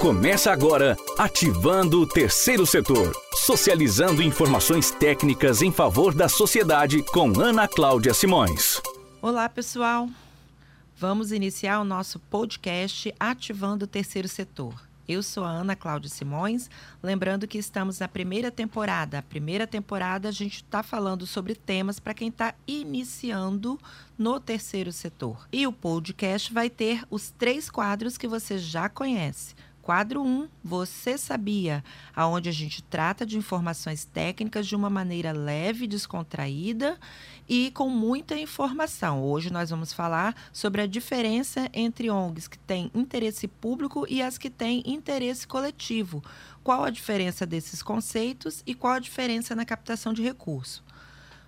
Começa agora Ativando o Terceiro Setor. Socializando informações técnicas em favor da sociedade com Ana Cláudia Simões. Olá, pessoal. Vamos iniciar o nosso podcast Ativando o Terceiro Setor. Eu sou a Ana Cláudia Simões, lembrando que estamos na primeira temporada. A primeira temporada a gente está falando sobre temas para quem está iniciando no terceiro setor. E o podcast vai ter os três quadros que você já conhece Quadro 1, Você Sabia, aonde a gente trata de informações técnicas de uma maneira leve, descontraída e com muita informação. Hoje nós vamos falar sobre a diferença entre ONGs que têm interesse público e as que têm interesse coletivo. Qual a diferença desses conceitos e qual a diferença na captação de recurso.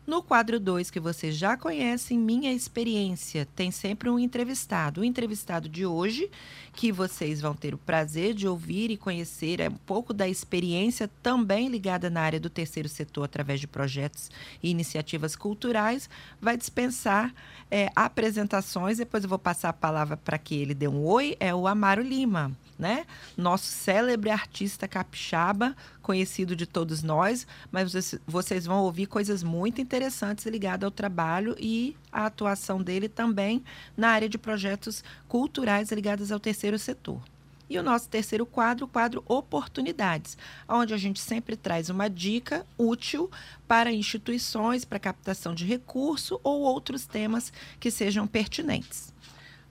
No quadro 2, que vocês já conhecem, Minha Experiência, tem sempre um entrevistado. O entrevistado de hoje, que vocês vão ter o prazer de ouvir e conhecer, é um pouco da experiência também ligada na área do terceiro setor, através de projetos e iniciativas culturais, vai dispensar é, apresentações. Depois eu vou passar a palavra para que ele dê um oi, é o Amaro Lima né? Nosso célebre artista capixaba, conhecido de todos nós, mas vocês vão ouvir coisas muito interessantes ligadas ao trabalho e à atuação dele também na área de projetos culturais ligados ao terceiro setor. E o nosso terceiro quadro, o quadro Oportunidades, onde a gente sempre traz uma dica útil para instituições, para captação de recurso ou outros temas que sejam pertinentes.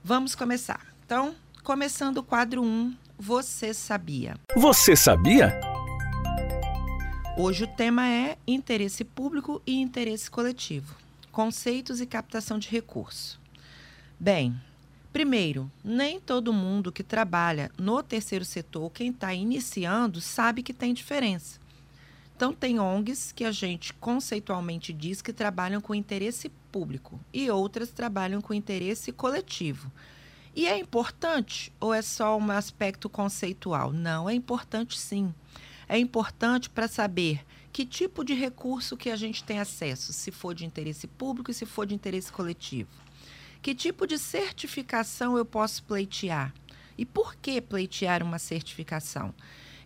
Vamos começar. Então, Começando o quadro 1, Você Sabia? Você sabia? Hoje o tema é interesse público e interesse coletivo, conceitos e captação de recurso. Bem, primeiro, nem todo mundo que trabalha no terceiro setor, quem está iniciando, sabe que tem diferença. Então, tem ONGs que a gente conceitualmente diz que trabalham com interesse público e outras trabalham com interesse coletivo. E é importante ou é só um aspecto conceitual? Não, é importante sim. É importante para saber que tipo de recurso que a gente tem acesso, se for de interesse público e se for de interesse coletivo. Que tipo de certificação eu posso pleitear? E por que pleitear uma certificação?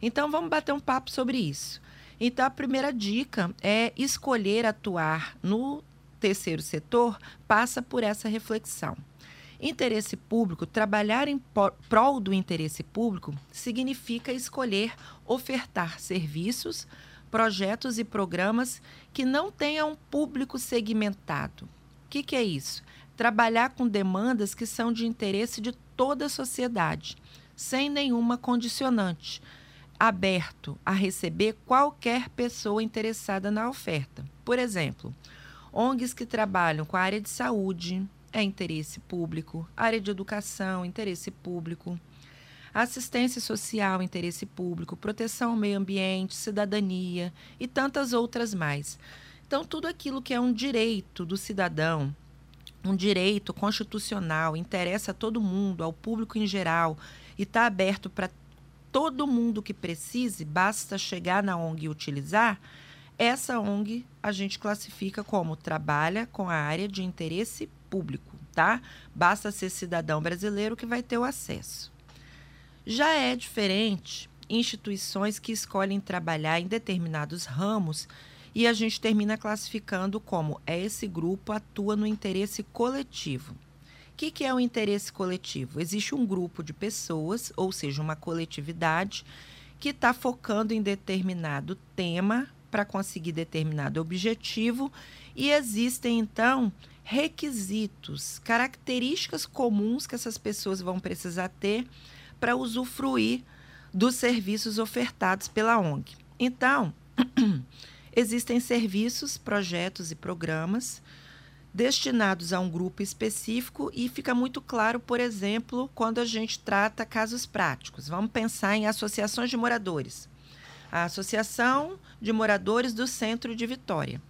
Então vamos bater um papo sobre isso. Então a primeira dica é escolher atuar no terceiro setor passa por essa reflexão. Interesse público, trabalhar em prol do interesse público significa escolher ofertar serviços, projetos e programas que não tenham público segmentado. O que, que é isso? Trabalhar com demandas que são de interesse de toda a sociedade, sem nenhuma condicionante, aberto a receber qualquer pessoa interessada na oferta. Por exemplo, ONGs que trabalham com a área de saúde, é interesse público, área de educação, interesse público, assistência social, interesse público, proteção ao meio ambiente, cidadania e tantas outras mais. Então, tudo aquilo que é um direito do cidadão, um direito constitucional, interessa a todo mundo, ao público em geral, e está aberto para todo mundo que precise, basta chegar na ONG e utilizar, essa ONG a gente classifica como trabalha com a área de interesse público, tá? Basta ser cidadão brasileiro que vai ter o acesso. Já é diferente instituições que escolhem trabalhar em determinados ramos e a gente termina classificando como é esse grupo atua no interesse coletivo. O que, que é o interesse coletivo? Existe um grupo de pessoas, ou seja, uma coletividade, que está focando em determinado tema para conseguir determinado objetivo e existem então requisitos, características comuns que essas pessoas vão precisar ter para usufruir dos serviços ofertados pela ONG. Então, existem serviços, projetos e programas destinados a um grupo específico e fica muito claro, por exemplo, quando a gente trata casos práticos. Vamos pensar em associações de moradores. A Associação de Moradores do Centro de Vitória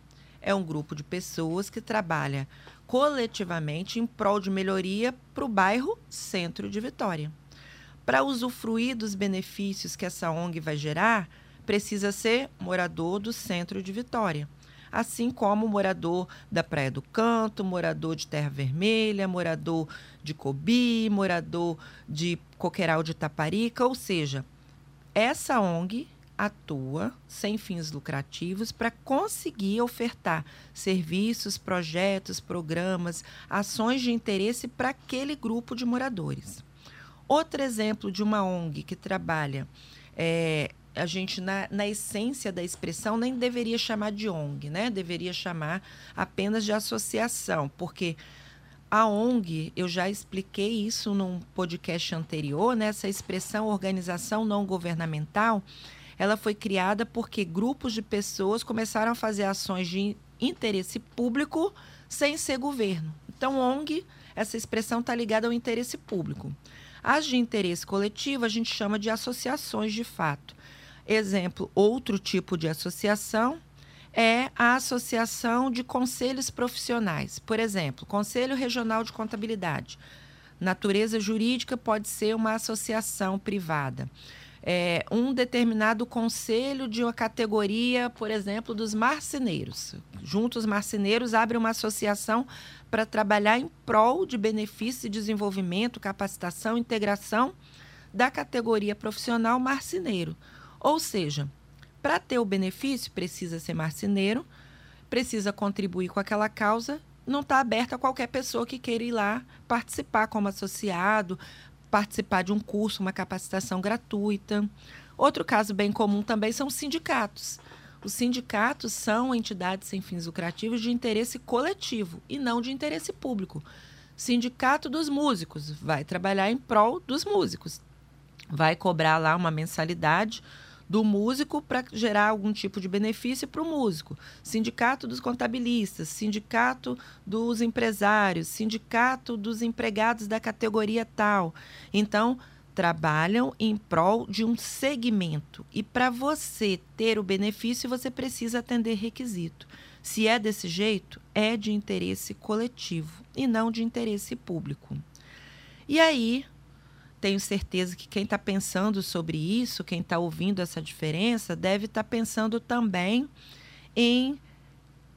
é um grupo de pessoas que trabalha coletivamente em prol de melhoria para o bairro Centro de Vitória. Para usufruir dos benefícios que essa ONG vai gerar, precisa ser morador do Centro de Vitória, assim como morador da Praia do Canto, morador de Terra Vermelha, morador de Cobi, morador de Coqueiral de Taparica, ou seja, essa ONG atua sem fins lucrativos para conseguir ofertar serviços, projetos, programas, ações de interesse para aquele grupo de moradores. Outro exemplo de uma ONG que trabalha, é, a gente, na, na essência da expressão, nem deveria chamar de ONG, né? Deveria chamar apenas de associação, porque a ONG, eu já expliquei isso num podcast anterior, né? essa expressão organização não governamental, ela foi criada porque grupos de pessoas começaram a fazer ações de interesse público sem ser governo. Então, ONG, essa expressão está ligada ao interesse público. As de interesse coletivo a gente chama de associações de fato. Exemplo, outro tipo de associação é a associação de conselhos profissionais. Por exemplo, Conselho Regional de Contabilidade. Natureza jurídica pode ser uma associação privada é, um determinado conselho de uma categoria, por exemplo, dos marceneiros. Juntos marceneiros abre uma associação para trabalhar em prol de benefício e desenvolvimento, capacitação, integração da categoria profissional marceneiro. Ou seja, para ter o benefício, precisa ser marceneiro, precisa contribuir com aquela causa não está aberta a qualquer pessoa que queira ir lá participar como associado, participar de um curso, uma capacitação gratuita. Outro caso bem comum também são os sindicatos. Os sindicatos são entidades sem fins lucrativos de interesse coletivo e não de interesse público. Sindicato dos músicos vai trabalhar em prol dos músicos. Vai cobrar lá uma mensalidade do músico para gerar algum tipo de benefício para o músico. Sindicato dos contabilistas, sindicato dos empresários, sindicato dos empregados da categoria tal. Então, trabalham em prol de um segmento. E para você ter o benefício, você precisa atender requisito. Se é desse jeito, é de interesse coletivo e não de interesse público. E aí, tenho certeza que quem está pensando sobre isso, quem está ouvindo essa diferença, deve estar tá pensando também em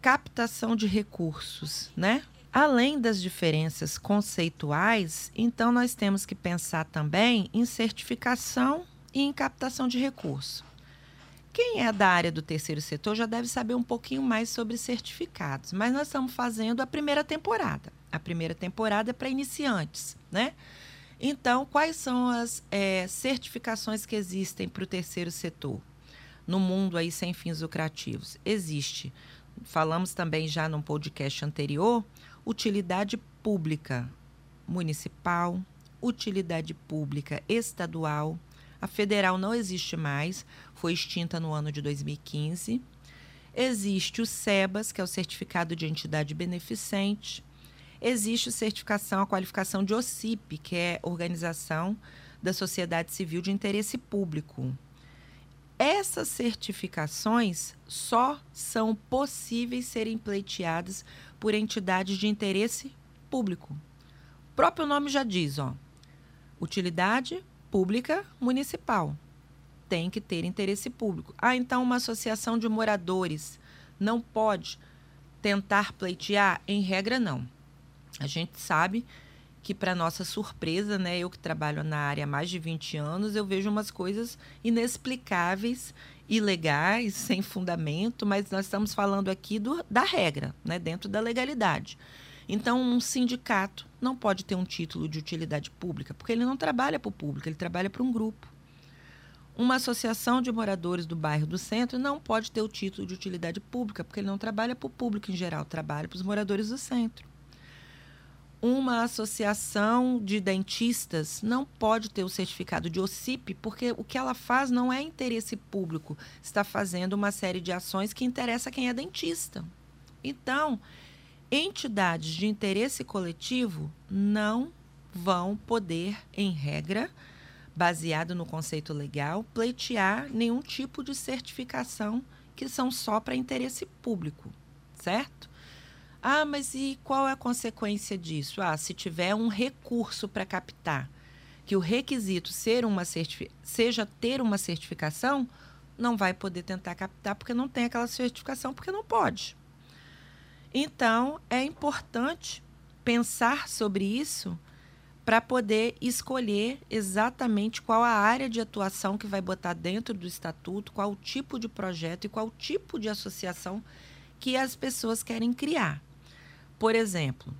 captação de recursos, né? Além das diferenças conceituais, então nós temos que pensar também em certificação e em captação de recurso. Quem é da área do terceiro setor já deve saber um pouquinho mais sobre certificados, mas nós estamos fazendo a primeira temporada. A primeira temporada é para iniciantes, né? Então, quais são as é, certificações que existem para o terceiro setor no mundo aí sem fins lucrativos? Existe, falamos também já num podcast anterior, utilidade pública municipal, utilidade pública estadual. A federal não existe mais, foi extinta no ano de 2015. Existe o SEBAS, que é o Certificado de Entidade Beneficente existe certificação, a qualificação de OCIP, que é Organização da Sociedade Civil de Interesse Público. Essas certificações só são possíveis serem pleiteadas por entidades de interesse público. O próprio nome já diz, ó, utilidade pública municipal. Tem que ter interesse público. Ah, então uma associação de moradores não pode tentar pleitear? Em regra, não. A gente sabe que, para nossa surpresa, né, eu que trabalho na área há mais de 20 anos, eu vejo umas coisas inexplicáveis, ilegais, sem fundamento, mas nós estamos falando aqui do, da regra, né, dentro da legalidade. Então, um sindicato não pode ter um título de utilidade pública, porque ele não trabalha para o público, ele trabalha para um grupo. Uma associação de moradores do bairro do centro não pode ter o título de utilidade pública, porque ele não trabalha para o público em geral, trabalha para os moradores do centro uma associação de dentistas não pode ter o certificado de OCIP, porque o que ela faz não é interesse público, está fazendo uma série de ações que interessa quem é dentista. Então, entidades de interesse coletivo não vão poder, em regra, baseado no conceito legal, pleitear nenhum tipo de certificação que são só para interesse público, certo? Ah, mas e qual é a consequência disso? Ah, se tiver um recurso para captar, que o requisito ser uma seja ter uma certificação, não vai poder tentar captar porque não tem aquela certificação, porque não pode. Então, é importante pensar sobre isso para poder escolher exatamente qual a área de atuação que vai botar dentro do estatuto, qual o tipo de projeto e qual o tipo de associação que as pessoas querem criar. Por exemplo,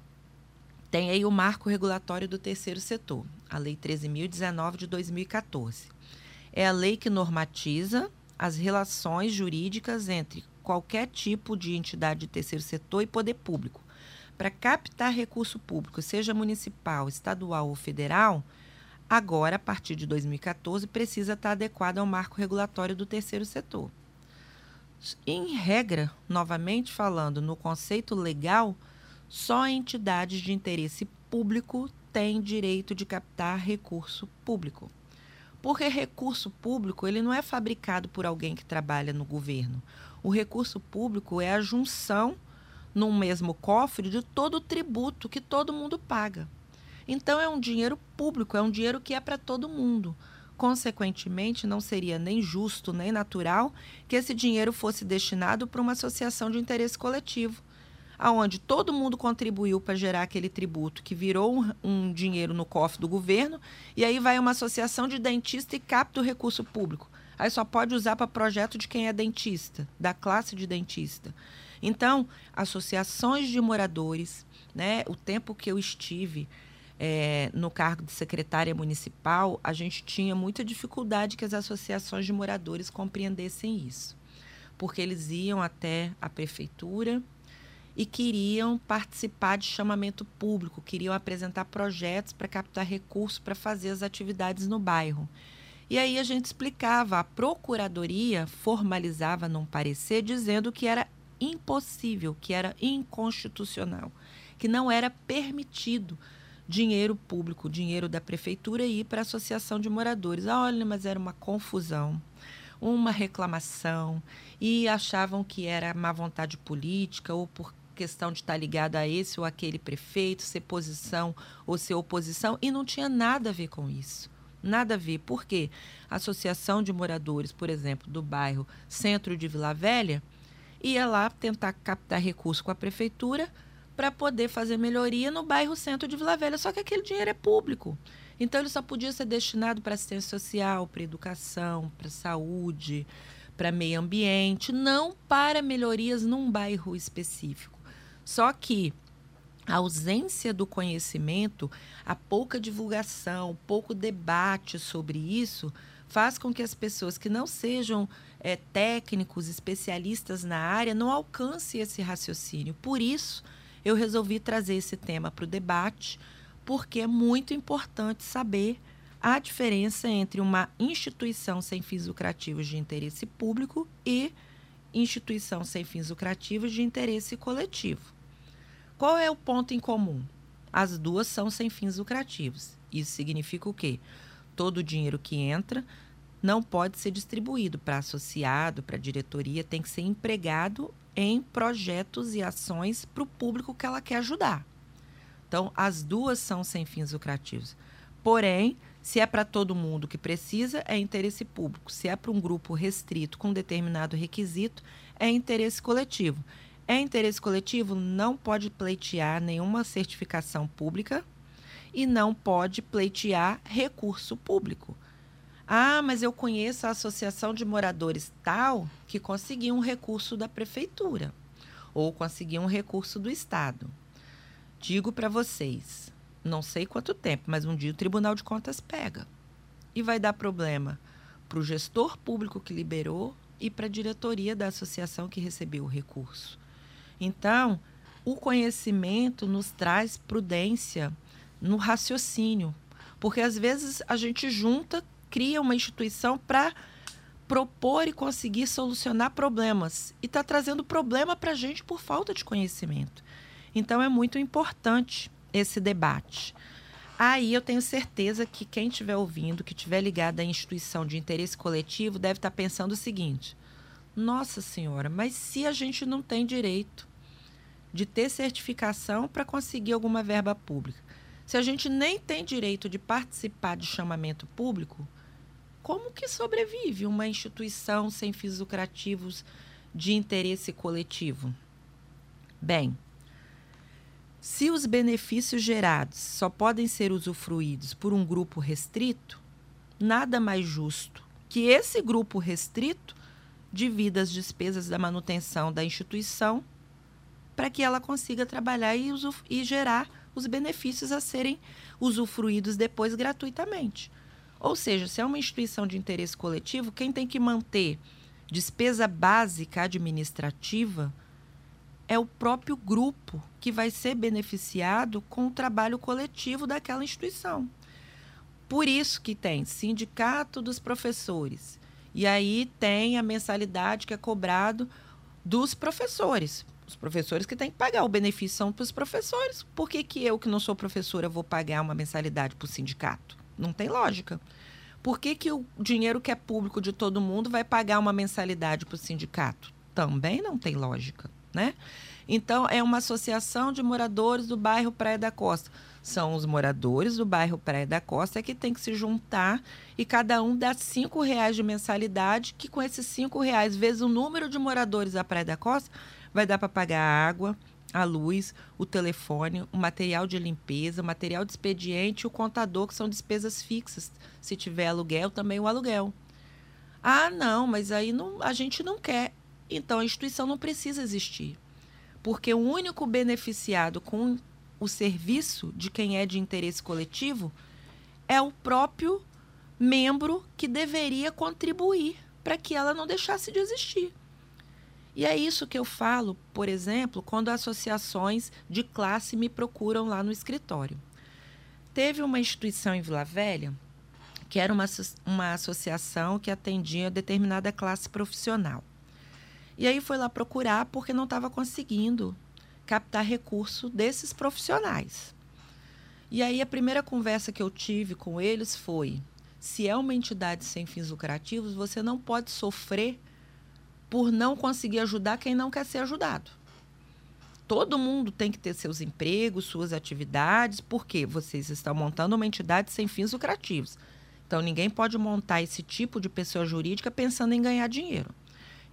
tem aí o marco regulatório do terceiro setor, a Lei 13.019 de 2014. É a lei que normatiza as relações jurídicas entre qualquer tipo de entidade de terceiro setor e poder público. Para captar recurso público, seja municipal, estadual ou federal, agora, a partir de 2014, precisa estar adequado ao marco regulatório do terceiro setor. Em regra, novamente falando, no conceito legal, só entidades de interesse público têm direito de captar recurso público. Porque recurso público ele não é fabricado por alguém que trabalha no governo. O recurso público é a junção num mesmo cofre de todo o tributo que todo mundo paga. Então é um dinheiro público, é um dinheiro que é para todo mundo. Consequentemente, não seria nem justo nem natural que esse dinheiro fosse destinado para uma associação de interesse coletivo, aonde todo mundo contribuiu para gerar aquele tributo que virou um, um, dinheiro no cofre do governo, e aí vai uma associação de dentista e capta o recurso público. Aí só pode usar para projeto de quem é dentista, da classe de dentista. Então, associações de moradores, né, o tempo que eu estive é, no cargo de secretária municipal, a gente tinha muita dificuldade que as associações de moradores compreendessem isso. Porque eles iam até a prefeitura e queriam participar de chamamento público, queriam apresentar projetos para captar recursos para fazer as atividades no bairro. E aí a gente explicava, a procuradoria formalizava num parecer dizendo que era impossível, que era inconstitucional, que não era permitido dinheiro público, dinheiro da prefeitura ir para a associação de moradores. Ah, olha, mas era uma confusão, uma reclamação e achavam que era má vontade política ou por questão de estar ligado a esse ou aquele prefeito, ser posição ou ser oposição, e não tinha nada a ver com isso. Nada a ver. Por quê? A Associação de Moradores, por exemplo, do bairro Centro de Vila Velha, ia lá tentar captar recurso com a prefeitura para poder fazer melhoria no bairro Centro de Vila Velha. Só que aquele dinheiro é público. Então ele só podia ser destinado para assistência social, para educação, para saúde, para meio ambiente, não para melhorias num bairro específico. Só que a ausência do conhecimento, a pouca divulgação, pouco debate sobre isso, faz com que as pessoas que não sejam é, técnicos, especialistas na área, não alcancem esse raciocínio. Por isso, eu resolvi trazer esse tema para o debate, porque é muito importante saber a diferença entre uma instituição sem fins lucrativos de interesse público e instituição sem fins lucrativos de interesse coletivo. Qual é o ponto em comum? As duas são sem fins lucrativos. Isso significa o quê? Todo o dinheiro que entra não pode ser distribuído para associado, para diretoria, tem que ser empregado em projetos e ações para o público que ela quer ajudar. Então, as duas são sem fins lucrativos. Porém, se é para todo mundo que precisa, é interesse público. Se é para um grupo restrito com determinado requisito, é interesse coletivo. É interesse coletivo, não pode pleitear nenhuma certificação pública e não pode pleitear recurso público. Ah, mas eu conheço a associação de moradores tal que conseguiu um recurso da prefeitura ou conseguiu um recurso do Estado. Digo para vocês, não sei quanto tempo, mas um dia o Tribunal de Contas pega e vai dar problema para o gestor público que liberou e para a diretoria da associação que recebeu o recurso. Então, o conhecimento nos traz prudência no raciocínio, porque às vezes a gente junta, cria uma instituição para propor e conseguir solucionar problemas e está trazendo problema para a gente por falta de conhecimento. Então é muito importante esse debate. Aí eu tenho certeza que quem estiver ouvindo, que estiver ligado à instituição de interesse coletivo, deve estar tá pensando o seguinte: nossa Senhora, mas se a gente não tem direito de ter certificação para conseguir alguma verba pública, se a gente nem tem direito de participar de chamamento público, como que sobrevive uma instituição sem fins lucrativos de interesse coletivo? Bem, Se os benefícios gerados só podem ser usufruídos por um grupo restrito, nada mais justo que esse grupo restrito divida as despesas da manutenção da instituição para que ela consiga trabalhar e, e gerar os benefícios a serem usufruídos depois gratuitamente. Ou seja, se é uma instituição de interesse coletivo, quem tem que manter despesa básica administrativa é o próprio grupo que vai ser beneficiado com o trabalho coletivo daquela instituição. Por isso que tem sindicato dos professores. E aí tem a mensalidade que é cobrado dos professores. Os professores que têm que pagar. O benefício são para os professores. Por que, que eu, que não sou professora, vou pagar uma mensalidade para o sindicato? Não tem lógica. Por que, que o dinheiro que é público de todo mundo vai pagar uma mensalidade para o sindicato? Também não tem lógica, né? Então, é uma associação de moradores do bairro Praia da Costa. São os moradores do bairro Praia da Costa que tem que se juntar e cada um dá cinco reais de mensalidade, que com esses cinco reais, vezes o número de moradores da Praia da Costa, vai dar para pagar água, a luz, o telefone, o material de limpeza, o material de expediente, o contador, que são despesas fixas. Se tiver aluguel, também o aluguel. Ah, não, mas aí não, a gente não quer. Então a instituição não precisa existir. Porque o único beneficiado com o serviço de quem é de interesse coletivo é o próprio membro que deveria contribuir para que ela não deixasse de existir. E é isso que eu falo, por exemplo, quando associações de classe me procuram lá no escritório. Teve uma instituição em Vila Velha que era uma, uma associação que atendia determinada classe profissional. E aí foi lá procurar porque não estava conseguindo captar recurso desses profissionais. E aí a primeira conversa que eu tive com eles foi: se é uma entidade sem fins lucrativos, você não pode sofrer por não conseguir ajudar quem não quer ser ajudado. Todo mundo tem que ter seus empregos, suas atividades, porque vocês estão montando uma entidade sem fins lucrativos. Então, ninguém pode montar esse tipo de pessoa jurídica pensando em ganhar dinheiro.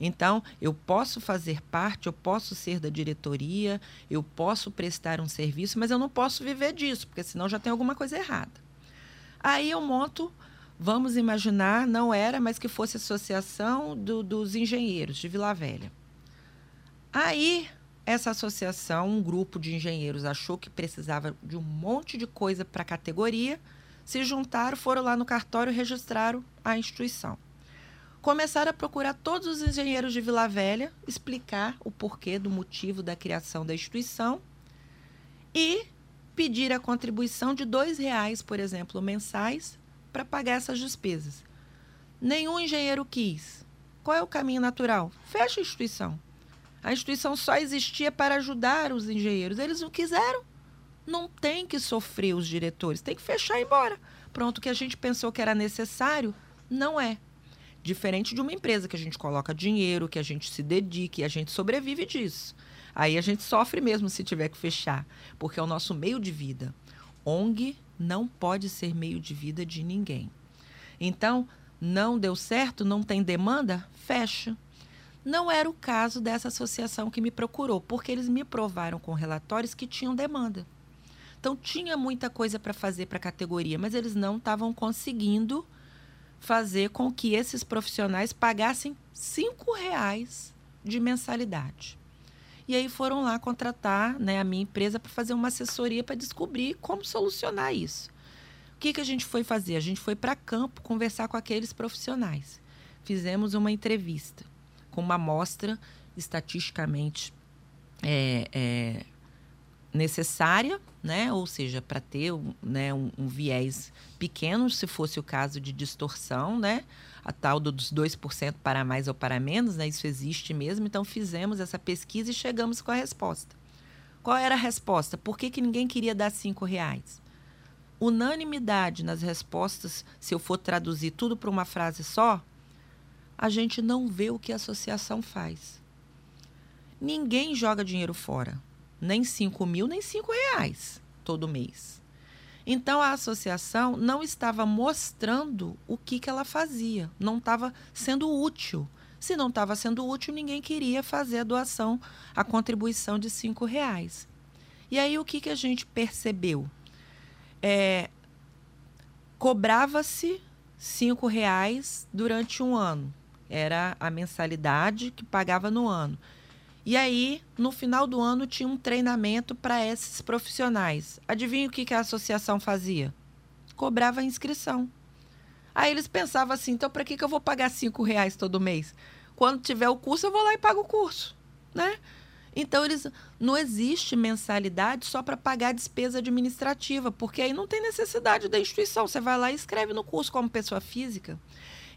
Então, eu posso fazer parte, eu posso ser da diretoria, eu posso prestar um serviço, mas eu não posso viver disso, porque senão já tem alguma coisa errada. Aí eu monto Vamos imaginar, não era, mas que fosse associação do, dos engenheiros de Vila Velha. Aí, essa associação, um grupo de engenheiros, achou que precisava de um monte de coisa para a categoria, se juntaram, foram lá no cartório e registraram a instituição. Começaram a procurar todos os engenheiros de Vila Velha, explicar o porquê do motivo da criação da instituição e pedir a contribuição de R$ reais, por exemplo, mensais, para pagar essas despesas. Nenhum engenheiro quis. Qual é o caminho natural? Fecha a instituição. A instituição só existia para ajudar os engenheiros. Eles não quiseram. Não tem que sofrer os diretores, tem que fechar e ir embora. Pronto, o que a gente pensou que era necessário, não é. Diferente de uma empresa que a gente coloca dinheiro, que a gente se dedique, a gente sobrevive disso. Aí a gente sofre mesmo se tiver que fechar, porque é o nosso meio de vida. ONG não pode ser meio de vida de ninguém. Então, não deu certo, não tem demanda, fecha. Não era o caso dessa associação que me procurou, porque eles me provaram com relatórios que tinham demanda. Então, tinha muita coisa para fazer para a categoria, mas eles não estavam conseguindo fazer com que esses profissionais pagassem cinco reais de mensalidade. E aí foram lá contratar né, a minha empresa para fazer uma assessoria para descobrir como solucionar isso. O que, que a gente foi fazer? A gente foi para campo conversar com aqueles profissionais. Fizemos uma entrevista com uma amostra estatisticamente é, é, necessária, né? ou seja, para ter né, um, um, viés pequeno, se fosse o caso de distorção, né? a tal dos 2% para mais ou para menos, né? Isso existe mesmo. Então fizemos essa pesquisa e chegamos com a resposta. Qual era a resposta? Por que, que ninguém queria dar cinco reais? Unanimidade nas respostas, se eu for traduzir tudo para uma frase só, a gente não vê o que a associação faz. Ninguém joga dinheiro fora. Nem 5 mil, nem 5 reais todo mês. Então a associação não estava mostrando o que, que ela fazia, não estava sendo útil. Se não estava sendo útil, ninguém queria fazer a doação, a contribuição de cinco reais. E aí o que, que a gente percebeu? É, Cobrava-se cinco reais durante um ano. Era a mensalidade que pagava no ano. E aí, no final do ano, tinha um treinamento para esses profissionais. Adivinha o que, que a associação fazia? Cobrava a inscrição. Aí eles pensavam assim, então para que, que eu vou pagar cinco reais todo mês? Quando tiver o curso, eu vou lá e pago o curso, né? Então eles não existe mensalidade só para pagar despesa administrativa, porque aí não tem necessidade da instituição. Você vai lá e escreve no curso como pessoa física.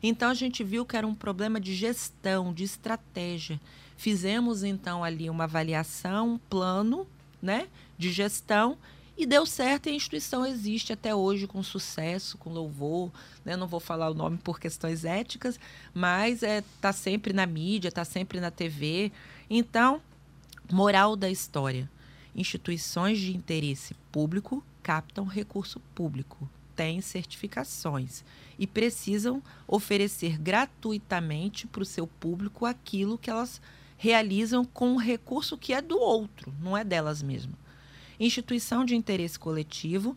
Então a gente viu que era um problema de gestão, de estratégia. Fizemos então ali uma avaliação, um plano, né, de gestão e deu certo e a instituição existe até hoje com sucesso, com louvor. Né? Não vou falar o nome por questões éticas, mas está é, tá sempre na mídia, está sempre na TV. Então, moral da história: instituições de interesse público captam recurso público, têm certificações e precisam oferecer gratuitamente para o seu público aquilo que elas realizam com um recurso que é do outro, não é delas mesmas instituição de interesse coletivo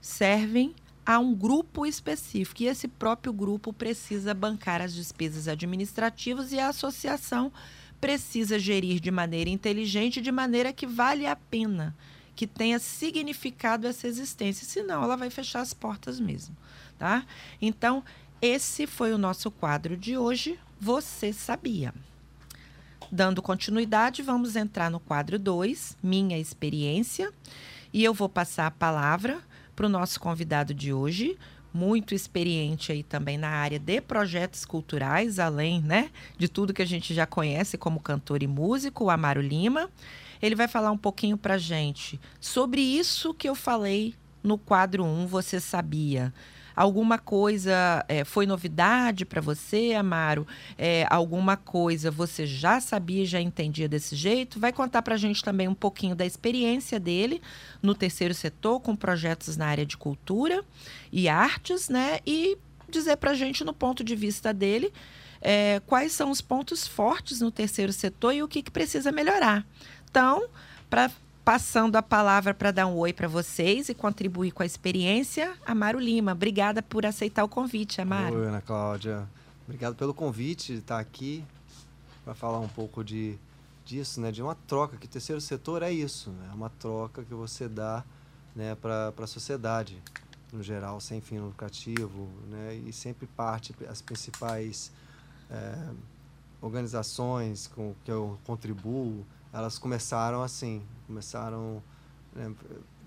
servem a um grupo específico e esse próprio grupo precisa bancar as despesas administrativas e a associação precisa gerir de maneira inteligente, de maneira que vale a pena, que tenha significado essa existência, senão ela vai fechar as portas mesmo, tá? Então, esse foi o nosso quadro de hoje. Você sabia? Dando continuidade, vamos entrar no quadro 2, Minha Experiência. E eu vou passar a palavra para o nosso convidado de hoje, muito experiente aí também na área de projetos culturais, além né, de tudo que a gente já conhece como cantor e músico, o Amaro Lima. Ele vai falar um pouquinho para gente sobre isso que eu falei no quadro 1, um, Você Sabia? Alguma coisa é, foi novidade para você, Amaro? É, alguma coisa você já sabia, já entendia desse jeito? Vai contar para a gente também um pouquinho da experiência dele no terceiro setor, com projetos na área de cultura e artes, né? E dizer para a gente, no ponto de vista dele, é, quais são os pontos fortes no terceiro setor e o que, que precisa melhorar. Então, para Passando a palavra para dar um oi para vocês e contribuir com a experiência, Amaro Lima. Obrigada por aceitar o convite, Amaro. Oi, Ana Cláudia. Obrigado pelo convite de estar aqui para falar um pouco de disso, né? De uma troca, que o terceiro setor é isso, né? É uma troca que você dá né, para a sociedade, no geral, sem fim lucrativo, né? E sempre parte, as principais é, organizações com que eu contribuo, elas começaram assim, começaram né,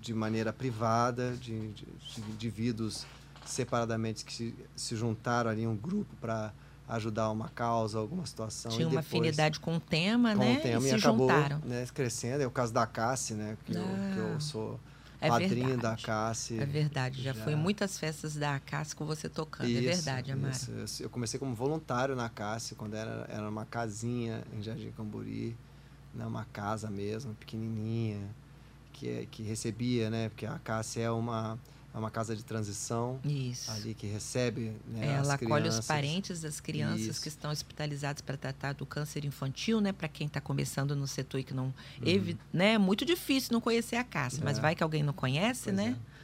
de maneira privada, de, de, de, indivíduos separadamente que se, se juntaram ali em um grupo para ajudar uma causa, alguma situação. Tinha uma afinidade com o tema, com né? O tema, e, e se acabou, juntaram. Né, crescendo. É o caso da Cassi, né? Que, ah, eu, que eu sou é padrinho verdade. da Cassi. É verdade, já, já foi muitas festas da Cassi com você tocando. É isso, é verdade. Isso. Eu comecei como voluntário na Cassi, quando era, era uma casinha em Jardim Camburi né, uma casa mesmo, pequenininha, que, é, que recebia, né? Porque a Cássia é uma, é uma casa de transição. Isso. Ali que recebe né, Ela acolhe os parentes das crianças Isso. que estão hospitalizadas para tratar do câncer infantil, né? Para quem está começando no setor e que não... Uhum. né? É muito difícil não conhecer a Cássia, é. mas vai que alguém não conhece, pois né? É.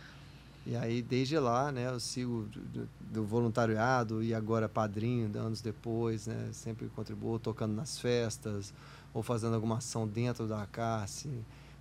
E aí, desde lá, né, eu sigo do, do, voluntariado e agora padrinho, anos depois, né, sempre contribuo tocando nas festas, ou fazendo alguma ação dentro da CARCE,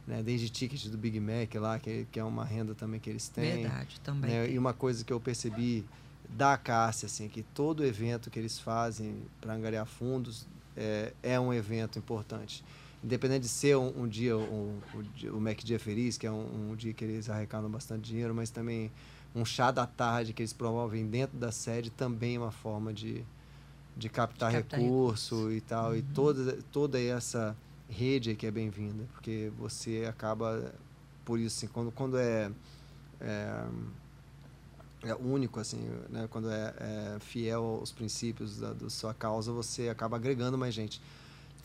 né? desde ticket do Big Mac lá, que, que é uma renda também que eles têm. Verdade, também. Né? E uma coisa que eu percebi da CARCE, assim, que todo evento que eles fazem para angariar fundos é, é um evento importante. Independente de ser um, um dia, um, o, o Mac Dia Feliz, que é um, um dia que eles arrecadam bastante dinheiro, mas também um chá da tarde que eles promovem dentro da sede também é uma forma de, de captar, de captar recurso, recurso, e tal. Uhum. E toda, toda essa rede que é bem-vinda, porque você acaba, por isso, assim, quando, quando é, é, é único, assim, né? quando é, é, fiel aos princípios da, da, sua causa, você acaba agregando mais gente.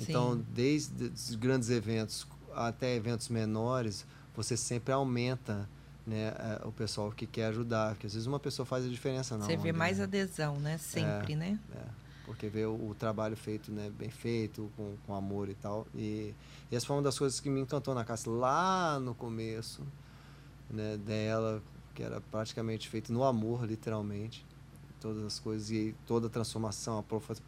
Então, Sim. desde os grandes eventos até eventos menores, você sempre aumenta né, é, o pessoal que quer ajudar, porque às vezes uma pessoa faz a diferença não. Você vê mais adesão, né? Sempre, é, né? É. porque vê o, o, trabalho feito, né, bem feito, com, com amor e tal. E, e essa foi uma das coisas que me encantou na casa lá no começo, né, dela, que era praticamente feito no amor, literalmente todas as coisas e toda a transformação,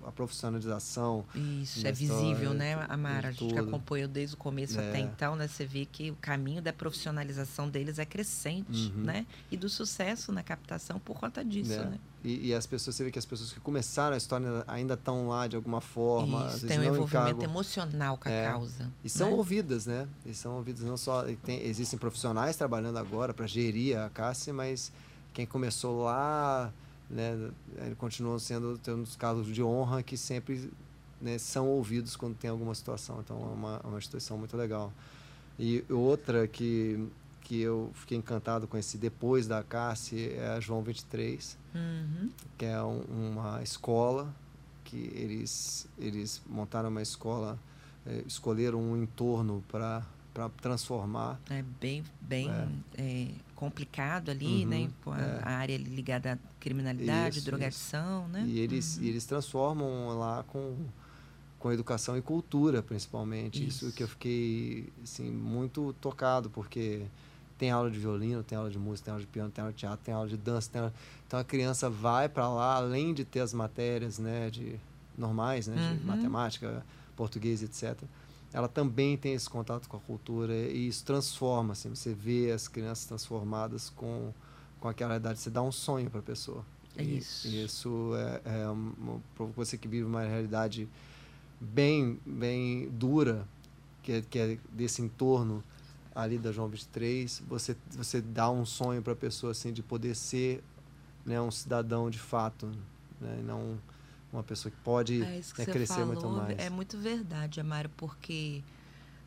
a profissionalização. Isso, é visível, né, Amara? A gente que acompanhou desde o começo é. até então, né? Você vê que o caminho da profissionalização deles é crescente, uhum. né? E do sucesso na captação por conta disso, é. né? E, e, as pessoas, você vê que as pessoas que começaram a história ainda estão lá de alguma forma. Isso, tem um envolvimento encargam, emocional com a é, causa. E são né? ouvidas, né? E são ouvidas não só. Tem, existem profissionais trabalhando agora para gerir a Cássia, mas quem começou lá né, continuam sendo tem uns casos de honra que sempre né, são ouvidos quando tem alguma situação. Então é uma, uma instituição muito legal. E outra que, que eu fiquei encantado com esse depois da CASSE é a João 23, uhum. que é um, uma escola que eles, eles montaram uma escola, é, escolheram um entorno para para transformar. É bem, bem é. É, complicado ali, uhum, né? A, é. a, área ligada à criminalidade, isso, drogadição, isso. né? E eles, uhum. eles transformam lá com, com educação e cultura, principalmente. Isso, isso que eu fiquei assim, muito tocado, porque tem aula de violino, tem aula de música, tem aula de piano, tem aula de teatro, tem aula de dança. Aula... Então a criança vai para lá, além de ter as matérias né, de, normais, né, de uhum. matemática, português, etc ela também tem esse contato com a cultura e isso transforma, assim, você vê as crianças transformadas com, com aquela idade, você dá um sonho para a pessoa. É isso. E, isso é, é uma, você que vive uma realidade bem, bem dura, que é, que é desse entorno ali da João 23, você, você dá um sonho para a pessoa, assim, de poder ser né, um cidadão de fato, né, não uma pessoa que pode é que né, crescer falou, muito mais. É muito verdade, Amaro, porque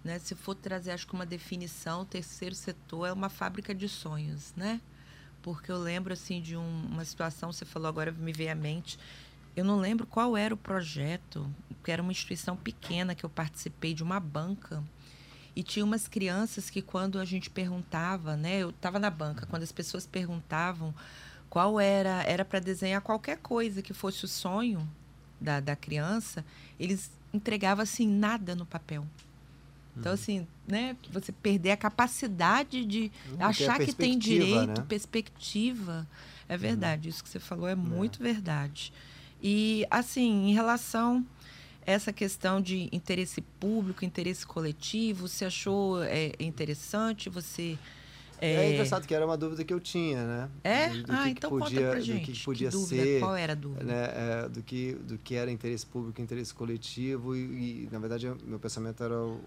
né, se for trazer, acho que uma definição, o terceiro setor é uma fábrica de sonhos, né? Porque eu lembro, assim, de um, uma situação, você falou agora, me veio à mente, eu não lembro qual era o projeto, que era uma instituição pequena que eu participei de uma banca, e tinha umas crianças que quando a gente perguntava, né, eu estava na banca, quando as pessoas perguntavam qual era era para desenhar qualquer coisa que fosse o sonho da, da criança eles entregavam assim nada no papel então, uhum. assim, né? Você perder a capacidade de uhum, achar que tem direito, né? perspectiva. É verdade, uhum. isso que você falou é, é muito verdade. E, assim, em relação a essa questão de interesse público, interesse coletivo, você achou é, interessante? Você é... é engraçado que era uma dúvida que eu tinha, né? É? Do, do ah, que então que podia, conta pra gente. Do que, podia que dúvida, ser. Qual era a dúvida? Né? É, do, que, do que era interesse público, interesse coletivo. E, e na verdade, meu pensamento era o,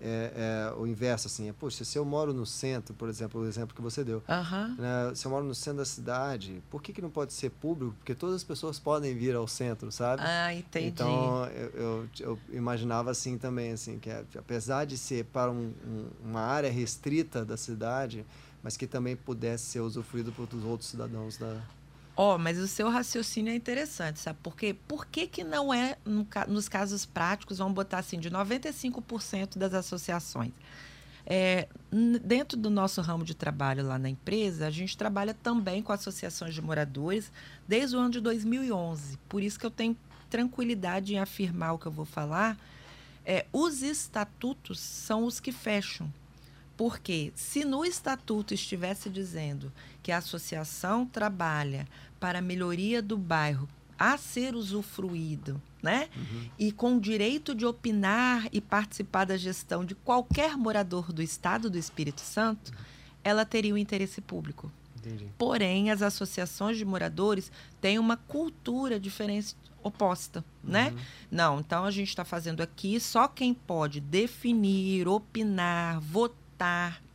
é, é, o inverso, assim, é, poxa, se eu moro no centro, por exemplo, o exemplo que você deu, uhum. né, se eu moro no centro da cidade, por que, que não pode ser público? Porque todas as pessoas podem vir ao centro, sabe? Ah, entendi. Então, eu, eu, eu imaginava assim também, assim, que é, apesar de ser para um, um, uma área restrita da cidade, mas que também pudesse ser usufruído por outros cidadãos da, Ó, oh, mas o seu raciocínio é interessante, sabe? Porque por que, que não é, no, nos casos práticos, vamos botar assim, de 95% das associações? É, dentro do nosso ramo de trabalho lá na empresa, a gente trabalha também com associações de moradores desde o ano de 2011. Por isso que eu tenho tranquilidade em afirmar o que eu vou falar. É, os estatutos são os que fecham. Porque se no estatuto estivesse dizendo que a associação trabalha para a melhoria do bairro a ser usufruído, né? Uhum. E com o direito de opinar e participar da gestão de qualquer morador do estado do Espírito Santo, uhum. ela teria o um interesse público. Entendi. Porém, as associações de moradores têm uma cultura diferente oposta, né? uhum. né? Não, então a gente está fazendo aqui só quem pode definir, opinar, votar,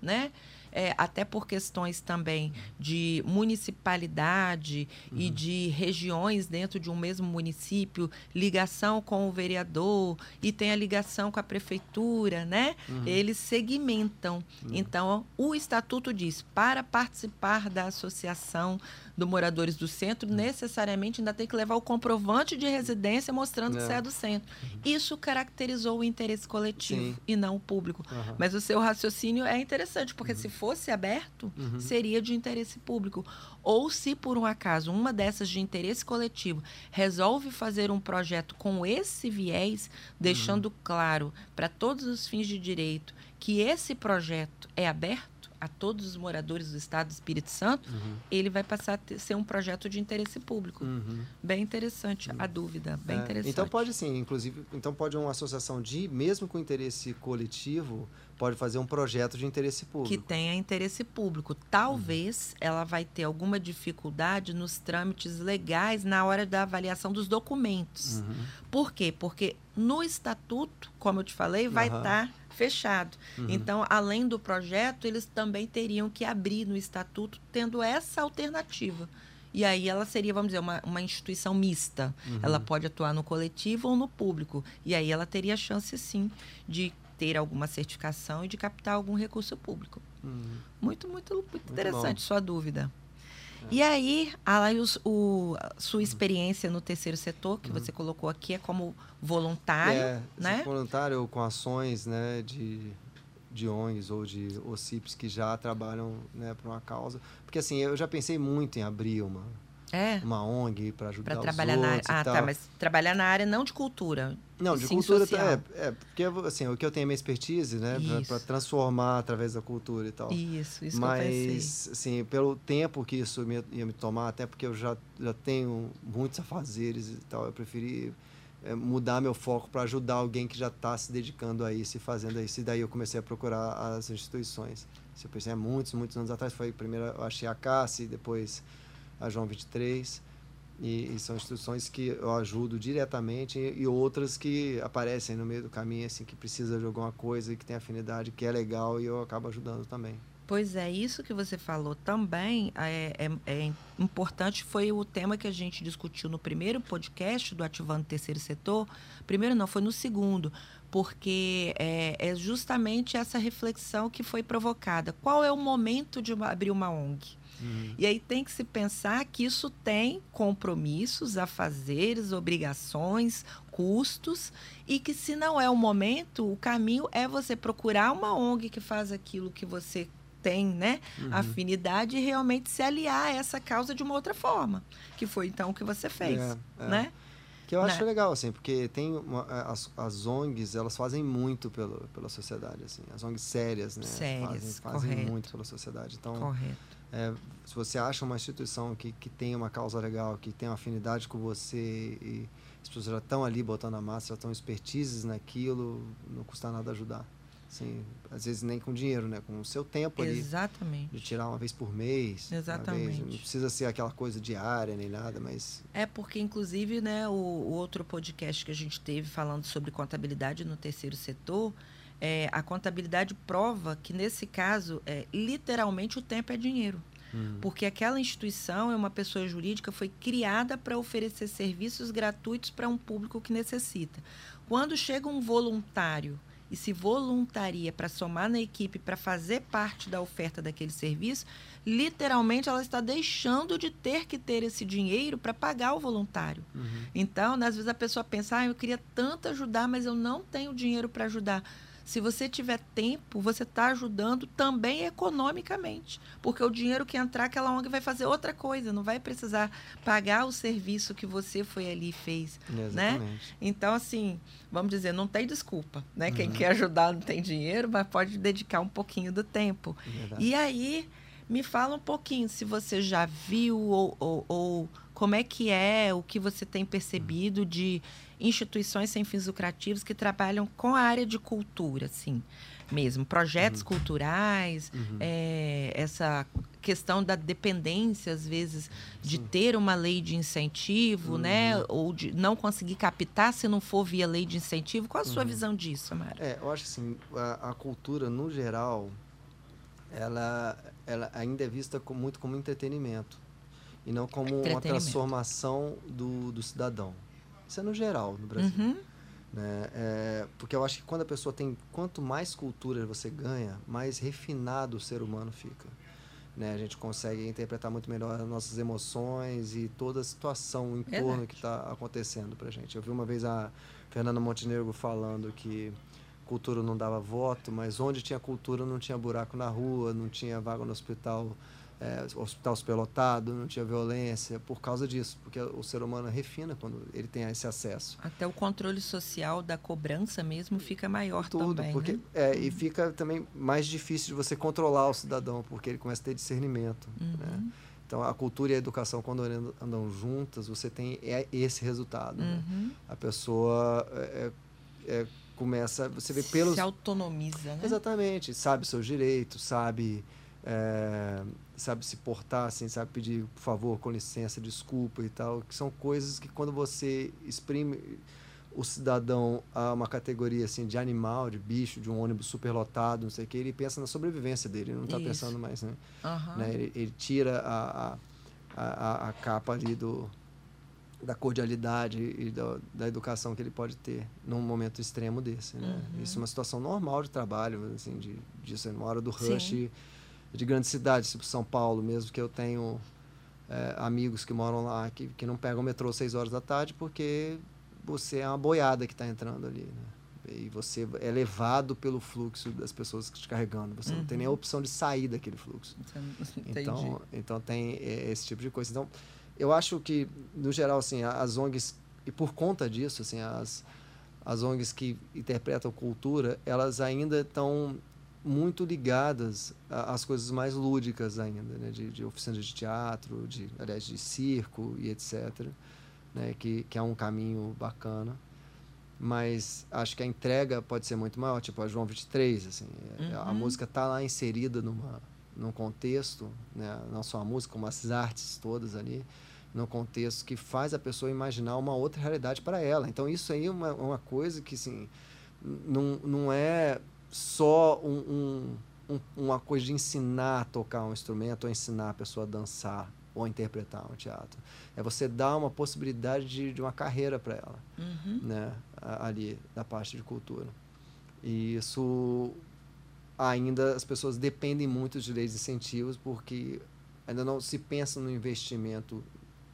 né? É, até por questões também de municipalidade uhum. e de regiões dentro de um mesmo município, ligação com o vereador e tem a ligação com a prefeitura, né? Uhum. Eles segmentam. Uhum. Então, o estatuto diz: para participar da associação do moradores do centro, uhum. necessariamente ainda tem que levar o comprovante de residência mostrando que você é do centro. Uhum. Isso caracterizou o interesse coletivo Sim. e não o público. Mas o seu raciocínio é interessante, porque se for fosse aberto, Uhum. seria de interesse público. Ou se por um acaso uma dessas de interesse coletivo resolve fazer um projeto com esse viés, deixando claro para todos os fins de direito que esse projeto é aberto a todos os moradores do estado do Espírito Santo, Uhum. ele vai passar a ter- ser um projeto de interesse público. Uhum. Bem interessante a dúvida, bem É, interessante. Então pode sim, inclusive, então pode uma associação de, mesmo com interesse coletivo, pode fazer um projeto de interesse que público. tenha interesse público. Talvez ela vai ter alguma dificuldade nos trâmites legais na hora da avaliação dos documentos. Uhum. Por quê? Porque no estatuto, como eu te falei, vai estar fechado. Uhum. Então, além do projeto, eles também teriam que abrir no estatuto tendo essa alternativa. E aí ela seria, vamos dizer, uma, uma instituição mista. Uhum. Ela pode atuar no coletivo ou no público. E aí ela teria chance, sim, de ter alguma certificação e de captar algum recurso público. Uhum. Muito, muito, muito bom. interessante sua dúvida. É. E aí, a, o, sua experiência no terceiro setor, que você colocou aqui, é como voluntário, Uhum. é, né? voluntário com ações né, de, de ONGs ou de OCIPs que já trabalham né, para uma causa. Porque assim, eu já pensei muito em abrir uma, É, uma ONG para ajudar para os trabalhar na área. outros e Ah, tá, mas trabalhar na área não de cultura. Não, de cultura social. é, é porque assim, o que eu tenho é minha expertise, né, para transformar através da cultura e tal. Isso, isso que eu pensei. Mas, assim, pelo tempo que isso me- ia me tomar, até porque eu já, já tenho muitos afazeres e tal, eu preferi é, mudar meu foco para ajudar alguém que já está se dedicando a isso e fazendo isso. E daí eu comecei a procurar as instituições. Isso eu pensei há muitos, muitos anos atrás. Foi primeiro eu achei a CASSE, depois a João 23. E, e são instituições que eu ajudo diretamente e, e outras que aparecem no meio do caminho, assim, que precisa de alguma coisa e que tem afinidade, que é legal e eu acabo ajudando também. Pois é, isso que você falou também é, é- é importante. Foi o tema que a gente discutiu no primeiro podcast do Ativando Terceiro Setor. Primeiro não, foi no segundo, porque é, é justamente essa reflexão que foi provocada. Qual é o momento de uma- abrir uma ONG? E aí tem que se pensar que isso tem compromissos, afazeres, obrigações, custos, e que se não é o momento, o caminho é você procurar uma ONG que faz aquilo que você tem, né, Uhum. afinidade e realmente se aliar a essa causa de uma outra forma, que foi então o que você fez, É, é. né? Que eu acho Né? legal, assim, porque tem uma- as, as ONGs, elas fazem muito pelo, pela sociedade, assim. As ONGs sérias, né? Sérias, fazem, fazem correto. muito pela sociedade. Então, Correto. é, se você acha uma instituição que, que tem uma causa legal, que tem uma afinidade com você e as pessoas já estão ali botando a massa, já estão expertises naquilo, não custa nada ajudar. Assim, às vezes nem com dinheiro, né? Com o seu tempo ali. Exatamente. De tirar uma vez por mês. Exatamente. Não precisa ser aquela coisa diária nem nada, mas É porque, inclusive, né, o, o outro podcast que a gente teve falando sobre contabilidade no terceiro setor, é, a contabilidade prova que, nesse caso, é, literalmente o tempo é dinheiro. Porque aquela instituição é uma pessoa jurídica, foi criada para oferecer serviços gratuitos para um público que necessita. Quando chega um voluntário e se voluntaria para somar na equipe, para fazer parte da oferta daquele serviço, literalmente ela está deixando de ter que ter esse dinheiro para pagar o voluntário. Então, às vezes a pessoa pensa, ah, eu queria tanto ajudar, mas eu não tenho dinheiro para ajudar. Se você tiver tempo, você está ajudando também economicamente. Porque o dinheiro que entrar, aquela ONG vai fazer outra coisa, não vai precisar pagar o serviço que você foi ali e fez. exatamente. Então, assim, vamos dizer, não tem desculpa. Né? Quem Uhum. quer ajudar não tem dinheiro, mas pode dedicar um pouquinho do tempo. Verdade. E aí, me fala um pouquinho se você já viu ou, ou- ou como é que é, o que você tem percebido de instituições sem fins lucrativos que trabalham com a área de cultura, assim, mesmo. Projetos culturais, Uhum. é, essa questão da dependência, às vezes, de Sim. ter uma lei de incentivo, né? Uhum. Ou de não conseguir captar se não for via lei de incentivo. Qual a sua Uhum. visão disso, Amara? É, eu acho assim, a, a cultura no geral, ela, ela ainda é vista com, muito como entretenimento e não como uma transformação do, do cidadão. Isso é no geral no Brasil. Uhum. né? É, porque eu acho que quando a pessoa tem quanto mais cultura você ganha, mais refinado o ser humano fica. Né? A gente consegue interpretar muito melhor as nossas emoções e toda a situação em Verdade. torno que está acontecendo pra gente. Eu vi uma vez a Fernanda Montenegro falando que cultura não dava voto, mas onde tinha cultura não tinha buraco na rua, não tinha vaga no hospital, é, hospital superlotado, não tinha violência, por causa disso, porque o ser humano refina quando ele tem esse acesso. Até o controle social da cobrança mesmo fica maior Tudo, também. porque né? é, e fica também mais difícil de você controlar o cidadão, porque ele começa a ter discernimento. Uhum. Né? Então, a cultura e a educação, quando andam juntas, você tem é esse resultado. Né? Uhum. A pessoa é, é, começa, você vê pelos... Se autonomiza, né? Exatamente, sabe seus direitos, sabe, é, sabe se portar, assim, sabe pedir, por favor, com licença, desculpa e tal, que são coisas que quando você exprime o cidadão a uma categoria assim de animal, de bicho, de um ônibus superlotado, não sei o que, ele pensa na sobrevivência dele, ele não está pensando mais, né? Uhum. né? Ele, ele, tira a, a, a, a, capa ali do da cordialidade e da, da, educação que ele pode ter num momento extremo desse, né? Uhum. Isso é uma situação normal de trabalho, assim, de, disso uma hora do rush Sim. de grandes cidades, tipo São Paulo mesmo, que eu tenho é, amigos que moram lá que, que não pegam o metrô às 6 horas da tarde porque você é uma boiada que está entrando ali, né? E você é levado pelo fluxo das pessoas te carregando. Você uhum. não tem nem a opção de sair daquele fluxo. Então, então tem esse tipo de coisa. Então, eu acho que, no geral, assim, as ONGs, e por conta disso, assim, as, as ONGs que interpretam cultura, elas ainda estão muito ligadas às coisas mais lúdicas ainda, né? de, de oficinas de teatro, de, aliás, de circo e etc., né? que, que é um caminho bacana mas acho que a entrega pode ser muito maior, tipo a João 23, assim, uhum. a música está lá inserida numa num contexto, né, não só a música, como as artes todas ali, num contexto que faz a pessoa imaginar uma outra realidade para ela. Então isso aí é uma, uma coisa que assim, não, não é só um, um, um, uma coisa de ensinar a tocar um instrumento ou ensinar a pessoa a dançar ou interpretar um teatro. É você dar uma possibilidade de, de uma carreira para ela, uhum. né? ali da parte de cultura. E isso ainda as pessoas dependem muito de leis de incentivos porque ainda não se pensa no investimento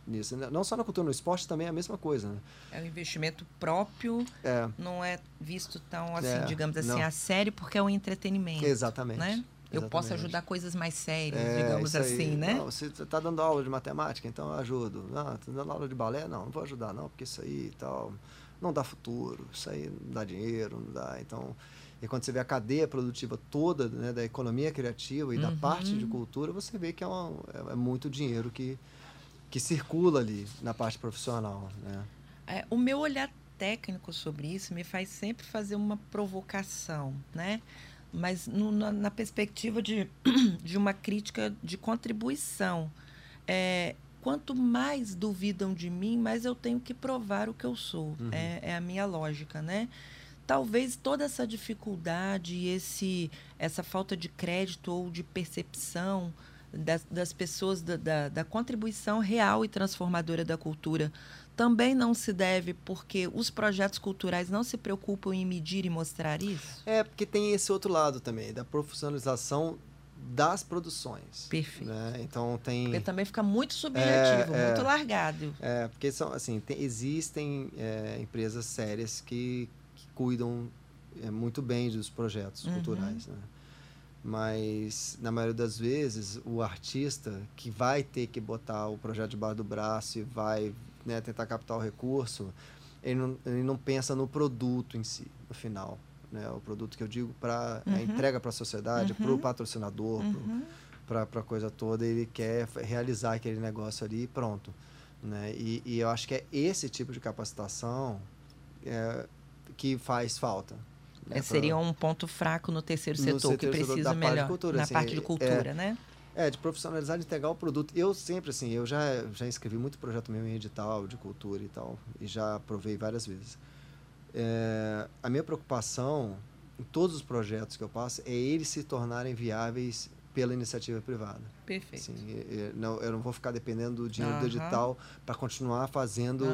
nisso. Não só na cultura, no esporte também é a mesma coisa. Né? É um investimento próprio, é. não é visto tão assim, é, digamos assim, não. a sério, porque é um entretenimento. Exatamente. Né? Eu posso ajudar coisas mais sérias, é, digamos assim, né? Não, você está dando aula de matemática, então eu ajudo. Não, está dando aula de balé? Não, não vou ajudar não, porque isso aí tal não dá futuro, isso aí não dá dinheiro, não dá. Então, e quando você vê a cadeia produtiva toda né, da economia criativa e uhum. da parte de cultura, você vê que é, uma, é, é, muito dinheiro que, que circula ali na parte profissional. Né? É, o meu olhar técnico sobre isso me faz sempre fazer uma provocação, né? mas no, na, na, perspectiva de, de uma crítica de contribuição. É, quanto mais duvidam de mim, mais eu tenho que provar o que eu sou. Uhum. É, é, a minha lógica, né? Talvez toda essa dificuldade e esse, essa falta de crédito ou de percepção das, das pessoas da, da, da contribuição real e transformadora da cultura também não se deve porque os projetos culturais não se preocupam em medir e mostrar isso? É, porque tem esse outro lado também, da profissionalização das produções. Perfeito. Né? Então tem. Porque também fica muito subjetivo, é, muito é, largado. É, porque são assim, tem, existem é, empresas sérias que, que cuidam é, muito bem dos projetos uhum. culturais, né? Mas na maioria das vezes o artista que vai ter que botar o projeto debaixo do braço e vai né, tentar captar o recurso, ele não, ele não pensa no produto em si, no final né? O produto que eu digo para uhum. a entrega para a sociedade, uhum. para o patrocinador, uhum. para a coisa toda, ele quer realizar aquele negócio ali e pronto. Né? E, e eu acho que é esse tipo de capacitação é, que faz falta. Né? É, seria pra, um ponto fraco no terceiro no setor, que precisa melhor cultura, na assim, parte de cultura, é, né? É, de profissionalizar, de entregar o produto. Eu sempre, assim, eu já, já escrevi muito projeto meu em edital, de cultura e tal, e já provei várias vezes. É, a minha preocupação em todos os projetos que eu passo é eles se tornarem viáveis pela iniciativa privada. Perfeito. Assim, eu, não, eu não vou ficar dependendo do dinheiro do edital para continuar fazendo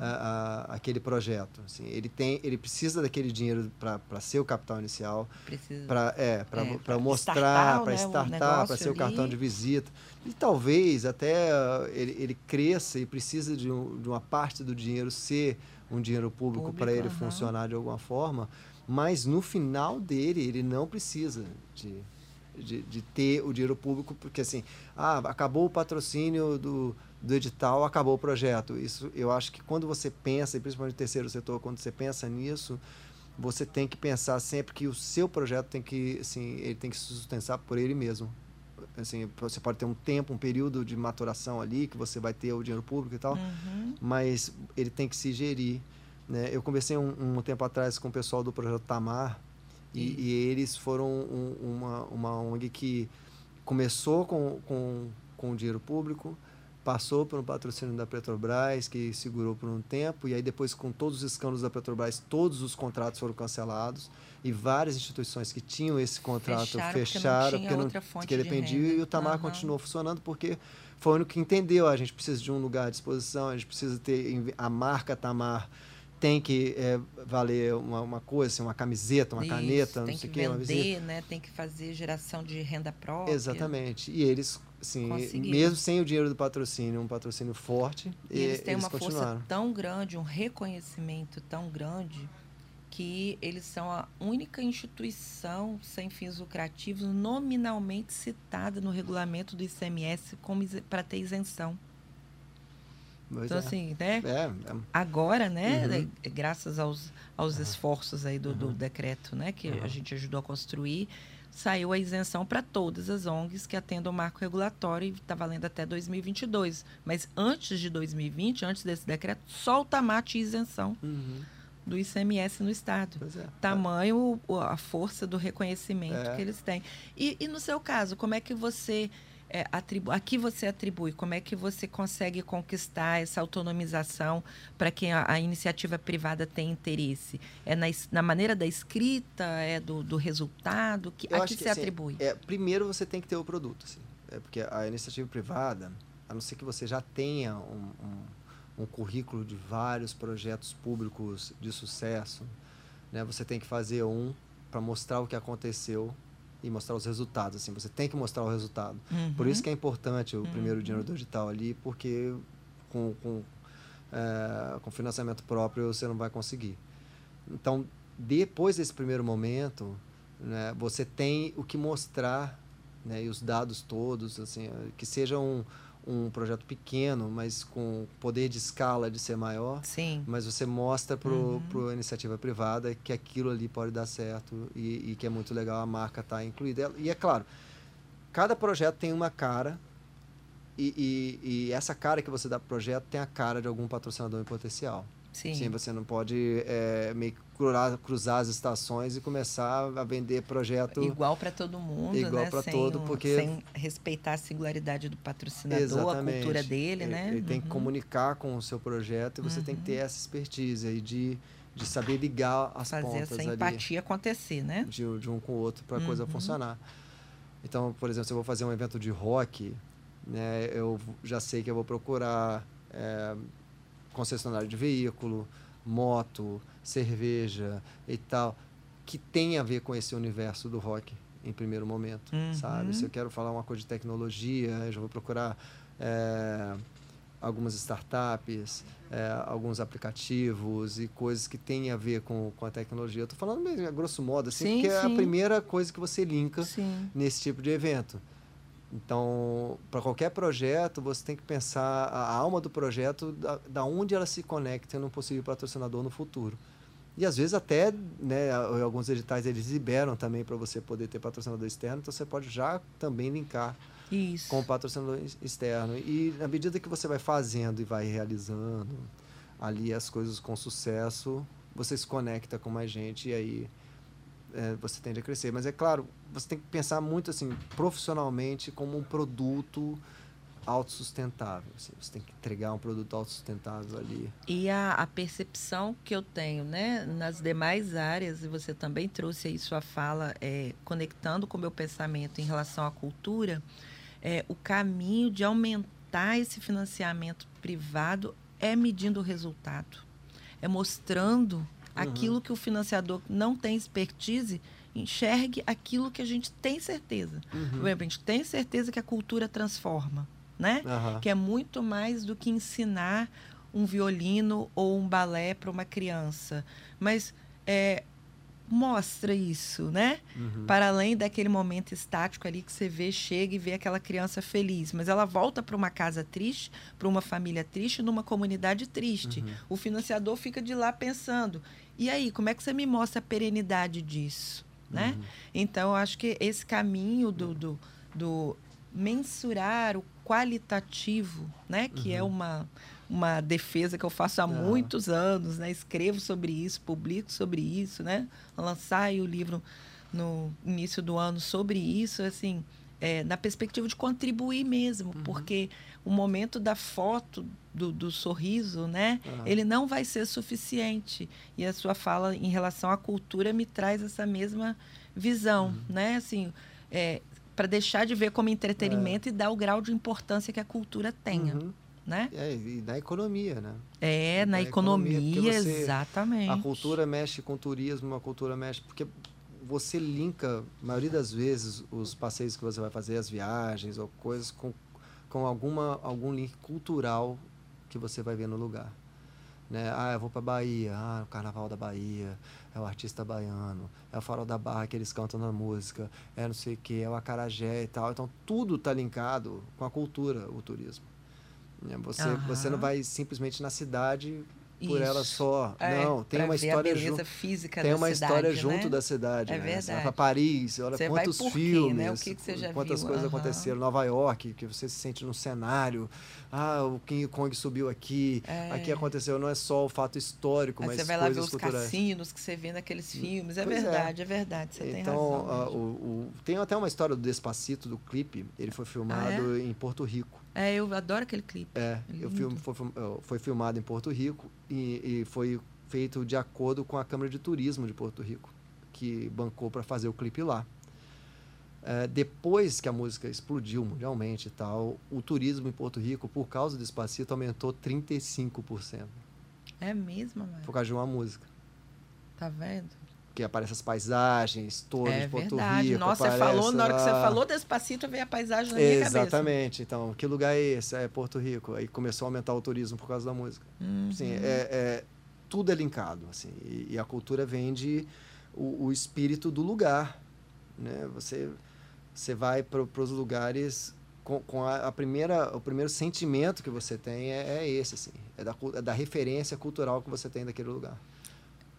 a, a, aquele projeto. Assim, ele tem, ele precisa daquele dinheiro para ser o capital inicial, para é, para é, mostrar, para startar, né, para ser ali. o cartão de visita. E talvez até ele, ele cresça e precisa de, um, de uma parte do dinheiro ser um dinheiro público, para ele funcionar de alguma forma, mas no final dele ele não precisa de, de, de, ter o dinheiro público, porque assim, ah, acabou o patrocínio do, do edital, acabou o projeto. Isso eu acho que quando você pensa, e principalmente no terceiro setor, quando você pensa nisso, você tem que pensar sempre que o seu projeto tem que, assim, ele tem que se sustentar por ele mesmo. Assim, você pode ter um tempo, um período de maturação ali, que você vai ter o dinheiro público e tal, uhum. mas ele tem que se gerir. Né? Eu conversei um, um tempo atrás com o pessoal do projeto Tamar, e, e, eles foram um, uma, uma ONG que começou com, com, com dinheiro público, passou por um patrocínio da Petrobras, que segurou por um tempo, e aí depois, com todos os escândalos da Petrobras, todos os contratos foram cancelados, e várias instituições que tinham esse contrato fecharam, fecharam porque não, porque não que dependia, de e o Tamar uhum. continuou funcionando porque foi o único que entendeu, a gente precisa de um lugar à disposição, a gente precisa ter a marca Tamar tem que é, valer uma, uma, coisa, assim, uma camiseta, uma Isso, caneta, não sei o quê. Vender, né? Tem que fazer geração de renda própria. Exatamente. E eles, assim, mesmo sem o dinheiro do patrocínio, um patrocínio forte, e eles têm eles uma força tão grande, um reconhecimento tão grande que eles são a única instituição sem fins lucrativos nominalmente citada no regulamento do ICMS para ter isenção. Pois então, é. assim, né? É, é. Agora, né? Uhum. É, graças aos, aos uhum. esforços aí do, do, uhum. decreto, né? Que a gente ajudou a construir, saiu a isenção para todas as ONGs que atendam o marco regulatório e está valendo até 2022. Mas antes de 2020, antes desse decreto, só o Tamar tinha isenção. Uhum. Do ICMS no Estado. É. Tamanho, a força do reconhecimento é. que eles têm. E, e no seu caso, como é que você é, atribu a que você atribui? Como é que você consegue conquistar essa autonomização para que a, a, iniciativa privada tenha interesse? É na, na maneira da escrita? É do, do resultado? Que, a que, que você assim, atribui? É, primeiro você tem que ter o produto. Assim, é porque a iniciativa privada, a não ser que você já tenha um, um, um currículo de vários projetos públicos de sucesso, né, você tem que fazer um para mostrar o que aconteceu e mostrar os resultados. Assim, você tem que mostrar o resultado. Uhum. Por isso que é importante o uhum. primeiro dinheiro digital ali, porque com, com, é, com financiamento próprio você não vai conseguir. Então, depois desse primeiro momento, né, você tem o que mostrar né, e os dados todos, assim, que seja um, um projeto pequeno, mas com poder de escala de ser maior. Sim. Mas você mostra para uhum. a iniciativa privada que aquilo ali pode dar certo e, e que é muito legal a marca estar tá incluída. E é claro, cada projeto tem uma cara e, e, e essa cara que você dá para o projeto tem a cara de algum patrocinador em potencial. Sim. Sim você não pode é, meio que cruzar, cruzar as estações e começar a vender projeto igual para todo mundo, igual né? para todo, porque sem respeitar a singularidade do patrocinador, Exatamente. a cultura dele, ele, né? Ele uhum. tem que uhum. comunicar com o seu projeto e você uhum. tem que ter uhum. essa expertise aí de de saber ligar as Fazer pontas essa empatia ali, acontecer, né? De, de um com o outro para a uhum. coisa funcionar. Então, por exemplo, se eu vou fazer um evento de rock, né, eu já sei que eu vou procurar é, concessionário de veículo, moto, cerveja e tal, que tem a ver com esse universo do rock em primeiro momento, uhum. sabe? Se eu quero falar uma coisa de tecnologia, eu já vou procurar é, algumas startups, é, alguns aplicativos e coisas que têm a ver com, com a tecnologia. Eu estou falando mesmo, a grosso modo, assim, sim, porque sim. é a primeira coisa que você linka sim. nesse tipo de evento. Então, para qualquer projeto, você tem que pensar a alma do projeto, da, da onde ela se conecta num possível patrocinador no futuro. E às vezes até, né, alguns editais eles liberam também para você poder ter patrocinador externo, então você pode já também linkar Isso. com o patrocinador externo. E na medida que você vai fazendo e vai realizando ali as coisas com sucesso, você se conecta com mais gente e aí é, você tende a crescer. Mas é claro, você tem que pensar muito assim, profissionalmente, como um produto autossustentável. Assim, você tem que entregar um produto autossustentável ali. E a, a, percepção que eu tenho né, nas demais áreas, e você também trouxe aí sua fala, é, conectando com o meu pensamento em relação à cultura, é, o caminho de aumentar esse financiamento privado é medindo o resultado. É mostrando aquilo que o financiador não tem expertise, enxergue aquilo que a gente tem certeza. Uhum. Exemplo, a gente tem certeza que a cultura transforma, né? Uhum. Que é muito mais do que ensinar um violino ou um balé para uma criança, mas é, mostra isso, né? Uhum. Para além daquele momento estático ali que você vê, chega e vê aquela criança feliz, mas ela volta para uma casa triste, para uma família triste, numa comunidade triste. Uhum. O financiador fica de lá pensando: e aí, como é que você me mostra a perenidade disso, né? Uhum. Então, eu acho que esse caminho do, do, do mensurar o qualitativo, né, que é uhum. uma uma defesa que eu faço há muitos anos, né? Escrevo sobre isso, publico sobre isso, né? Lançar o livro no início do ano sobre isso, assim, é, na perspectiva de contribuir mesmo, uhum. porque o momento da foto do, do sorriso, né? Uhum. Ele não vai ser suficiente. E a sua fala em relação à cultura me traz essa mesma visão, uhum. né? Assim, é, para deixar de ver como entretenimento é. e dar o grau de importância que a cultura tenha. Uhum né? É, e na economia, né? É, na, na economia, economia você, exatamente. A cultura mexe com o turismo, a cultura mexe porque você linka, a maioria das vezes, os passeios que você vai fazer, as viagens ou coisas com, com alguma algum link cultural que você vai ver no lugar. Né? Ah, eu vou para Bahia, ah, o Carnaval da Bahia, é o artista baiano, é o Farol da Barra que eles cantam na música, é não sei o que, é o acarajé e tal. Então tudo está linkado com a cultura, o turismo. Né? Você, uhum. você não vai simplesmente na cidade por Isso. ela só. É, não, tem uma história junto. física tem uma cidade, história né? junto da cidade. É né? verdade. Você vai para Paris, olha você quantos filmes, né? o que, que quantas viu? coisas uhum. aconteceram. Nova York, que você se sente no cenário. Ah, o King Kong subiu aqui. É. Aqui aconteceu. Não é só o fato histórico, Aí mas você vai lá ver os culturais. cassinos que você vê naqueles hum, filmes. É pois verdade, é. é. verdade. Você então, tem razão. O, o, tem até uma história do Despacito, do clipe. Ele foi filmado ah, é? em Porto Rico. É, eu adoro aquele clipe. É, é o filme foi, foi filmado em Porto Rico e, e foi feito de acordo com a Câmara de Turismo de Porto Rico, que bancou para fazer o clipe lá. É, depois que a música explodiu mundialmente e tal, o turismo em Porto Rico, por causa do Despacito, aumentou 35%. É mesmo, mano? Por causa de uma música. Tá vendo? Que aparecem as paisagens todas é de Porto verdade. Rico. Nossa, você falou, na hora que você falou Despacito, veio a paisagem na minha Exatamente. cabeça. Exatamente. Então, que lugar é esse? É Porto Rico. Aí começou a aumentar o turismo por causa da música. Uhum. Sim, é, é tudo é linkado, assim, e, e a cultura vende o, o, espírito do lugar, né? Você você vai para os lugares com, com a, a, primeira o primeiro sentimento que você tem é, é esse, assim, é da, é da referência cultural que você tem daquele lugar.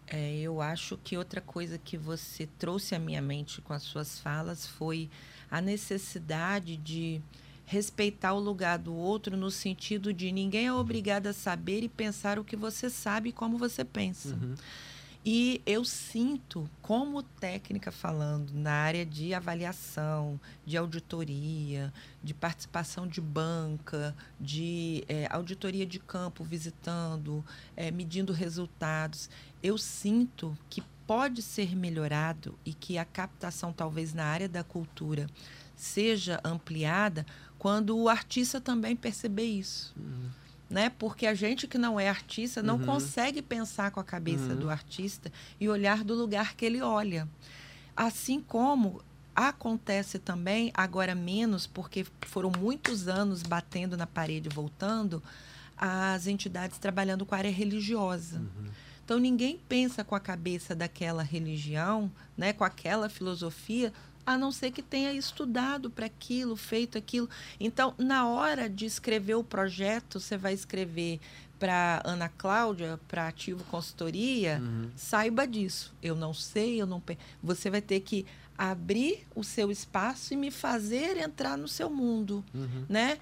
É, eu acho que outra coisa que você trouxe à minha mente com as suas falas foi a necessidade de respeitar o lugar do outro no sentido de ninguém é obrigado a saber e pensar o que você sabe e como você pensa. Uhum. E eu sinto, como técnica falando, na área de avaliação, de auditoria, de participação de banca, de é, auditoria de campo, visitando, é, medindo resultados, eu sinto que pode ser melhorado e que a captação, talvez na área da cultura, seja ampliada quando o artista também perceber isso. Uhum. Né? Porque a gente que não é artista não uhum. consegue pensar com a cabeça uhum. do artista e olhar do lugar que ele olha. Assim como acontece também, agora menos, porque foram muitos anos batendo na parede e voltando, as entidades trabalhando com a área religiosa. Uhum. Então ninguém pensa com a cabeça daquela religião, né, com aquela filosofia, a não ser que tenha estudado para aquilo, feito aquilo. Então, na hora de escrever o projeto, você vai escrever para Ana Cláudia, para Ativo Consultoria, uhum. saiba disso. Eu não sei, eu não. Você vai ter que abrir o seu espaço e me fazer entrar no seu mundo, uhum. né?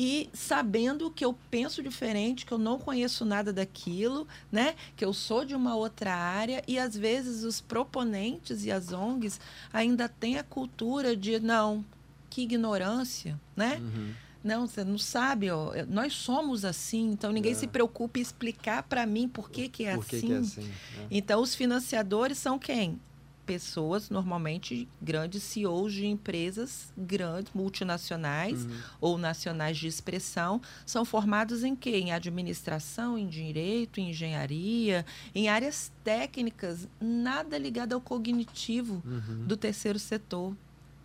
E sabendo que eu penso diferente, que eu não conheço nada daquilo, né? Que eu sou de uma outra área e às vezes os proponentes e as ONGs ainda têm a cultura de não, que ignorância, né? Uhum. Não, você não sabe, ó, nós somos assim, então ninguém é. se preocupe em explicar para mim por que, que é por que assim. Que é assim é. Então, os financiadores são quem? Pessoas, normalmente grandes CEOs de empresas grandes, multinacionais uhum. ou nacionais de expressão, são formados em quê? Em administração, em direito, em engenharia, em áreas técnicas, nada ligado ao cognitivo uhum. do terceiro setor,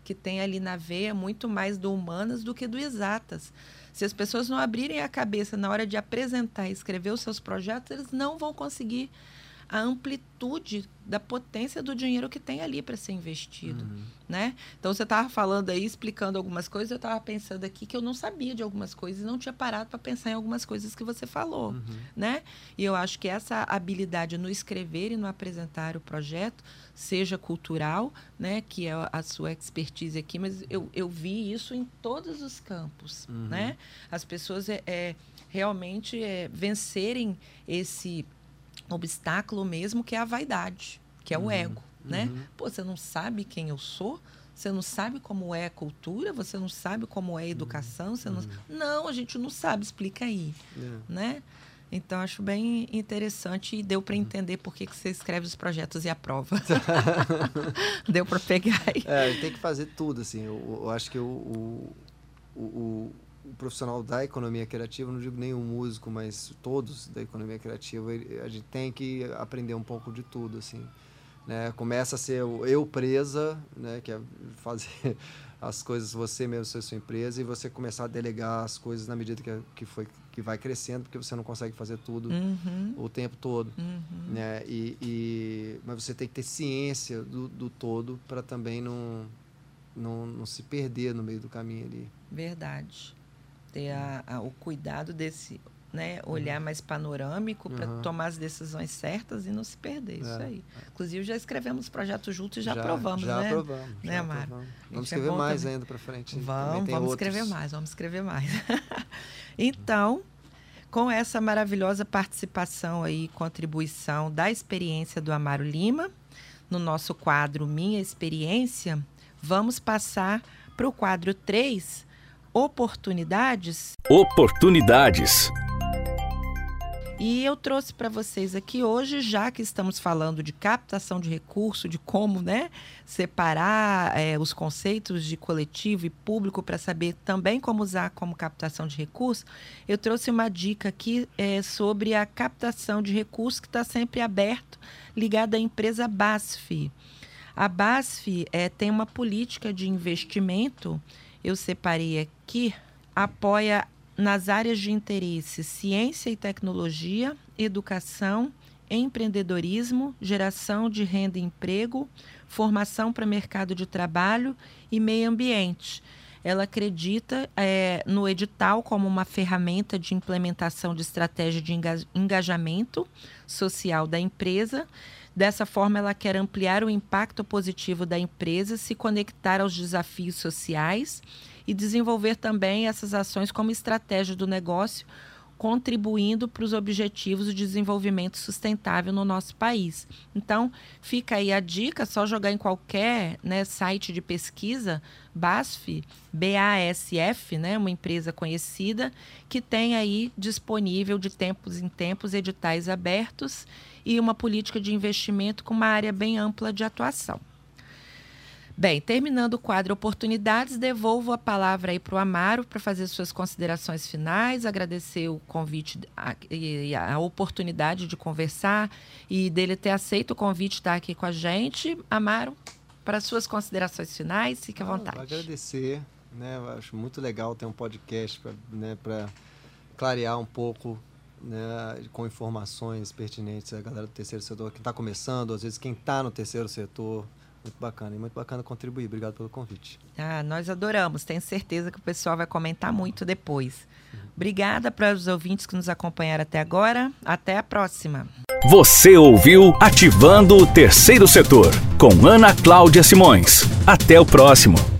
que tem ali na veia muito mais do humanas do que do exatas. Se as pessoas não abrirem a cabeça na hora de apresentar e escrever os seus projetos, eles não vão conseguir a amplitude da potência do dinheiro que tem ali para ser investido, uhum. né? Então você estava falando aí, explicando algumas coisas, eu estava pensando aqui que eu não sabia de algumas coisas e não tinha parado para pensar em algumas coisas que você falou, uhum. né? E eu acho que essa habilidade no escrever e no apresentar o projeto, seja cultural, né, que é a sua expertise aqui, mas eu, eu vi isso em todos os campos, uhum. né? As pessoas é, é realmente é, vencerem esse obstáculo mesmo que é a vaidade, que é o uhum, ego, né? Uhum. Pô, você não sabe quem eu sou? Você não sabe como é a cultura? Você não sabe como é a educação? Você não... Uhum. não, a gente não sabe, explica aí, é. né? Então, acho bem interessante e deu para uhum. entender por que, que você escreve os projetos e aprova. deu para pegar aí. É, tem que fazer tudo, assim. Eu, eu acho que o, o, o, o profissional da economia criativa, não digo nenhum músico, mas todos da economia criativa, a gente tem que aprender um pouco de tudo, assim. Né? Começa a ser o eu presa, né? que é fazer as coisas você mesmo ser sua empresa e você começar a delegar as coisas na medida que, que foi que vai crescendo porque você não consegue fazer tudo uhum. o tempo todo uhum. né e, e, mas você tem que ter ciência do, do todo para também não, não não se perder no meio do caminho ali verdade ter a, a, o cuidado desse né, olhar uhum. mais panorâmico para uhum. tomar as decisões certas e não se perder. Isso é. aí. Inclusive, já escrevemos projetos juntos e já, já aprovamos, já né? Aprovamos, né, já aprovamos. Vamos escrever é mais também. ainda para frente. Vamos, vamos escrever mais, vamos escrever mais. então, com essa maravilhosa participação aí, contribuição da experiência do Amaro Lima, no nosso quadro Minha Experiência, vamos passar para o quadro 3, oportunidades? Oportunidades. E eu trouxe para vocês aqui hoje, já que estamos falando de captação de recurso, de como né, separar é, os conceitos de coletivo e público para saber também como usar como captação de recurso, eu trouxe uma dica aqui é, sobre a captação de recursos que está sempre aberto, ligada à empresa BASF. A BASF é, tem uma política de investimento eu separei aqui, apoia nas áreas de interesse ciência e tecnologia, educação, empreendedorismo, geração de renda e emprego, formação para mercado de trabalho e meio ambiente. Ela acredita é, no edital como uma ferramenta de implementação de estratégia de engajamento social da empresa Dessa forma, ela quer ampliar o impacto positivo da empresa, se conectar aos desafios sociais e desenvolver também essas ações como estratégia do negócio, contribuindo para os objetivos de desenvolvimento sustentável no nosso país. Então, fica aí a dica, só jogar em qualquer né, site de pesquisa, BASF, BASF, né, uma empresa conhecida, que tem aí disponível de tempos em tempos editais abertos e uma política de investimento com uma área bem ampla de atuação. Bem, terminando o quadro Oportunidades, devolvo a palavra aí para o Amaro para fazer suas considerações finais, agradecer o convite e a, a, oportunidade de conversar e dele ter aceito o convite estar aqui com a gente. Amaro, para suas considerações finais, fique à vontade. agradecer, né? Eu acho muito legal ter um podcast para né, clarear um pouco né, com informações pertinentes a galera do terceiro setor que está começando, às vezes quem está no terceiro setor. Muito bacana, e muito bacana contribuir. Obrigado pelo convite. Ah, nós adoramos. Tenho certeza que o pessoal vai comentar muito depois. Obrigada para os ouvintes que nos acompanharam até agora. Até a próxima. Você ouviu Ativando o Terceiro Setor, com Ana Cláudia Simões. Até o próximo.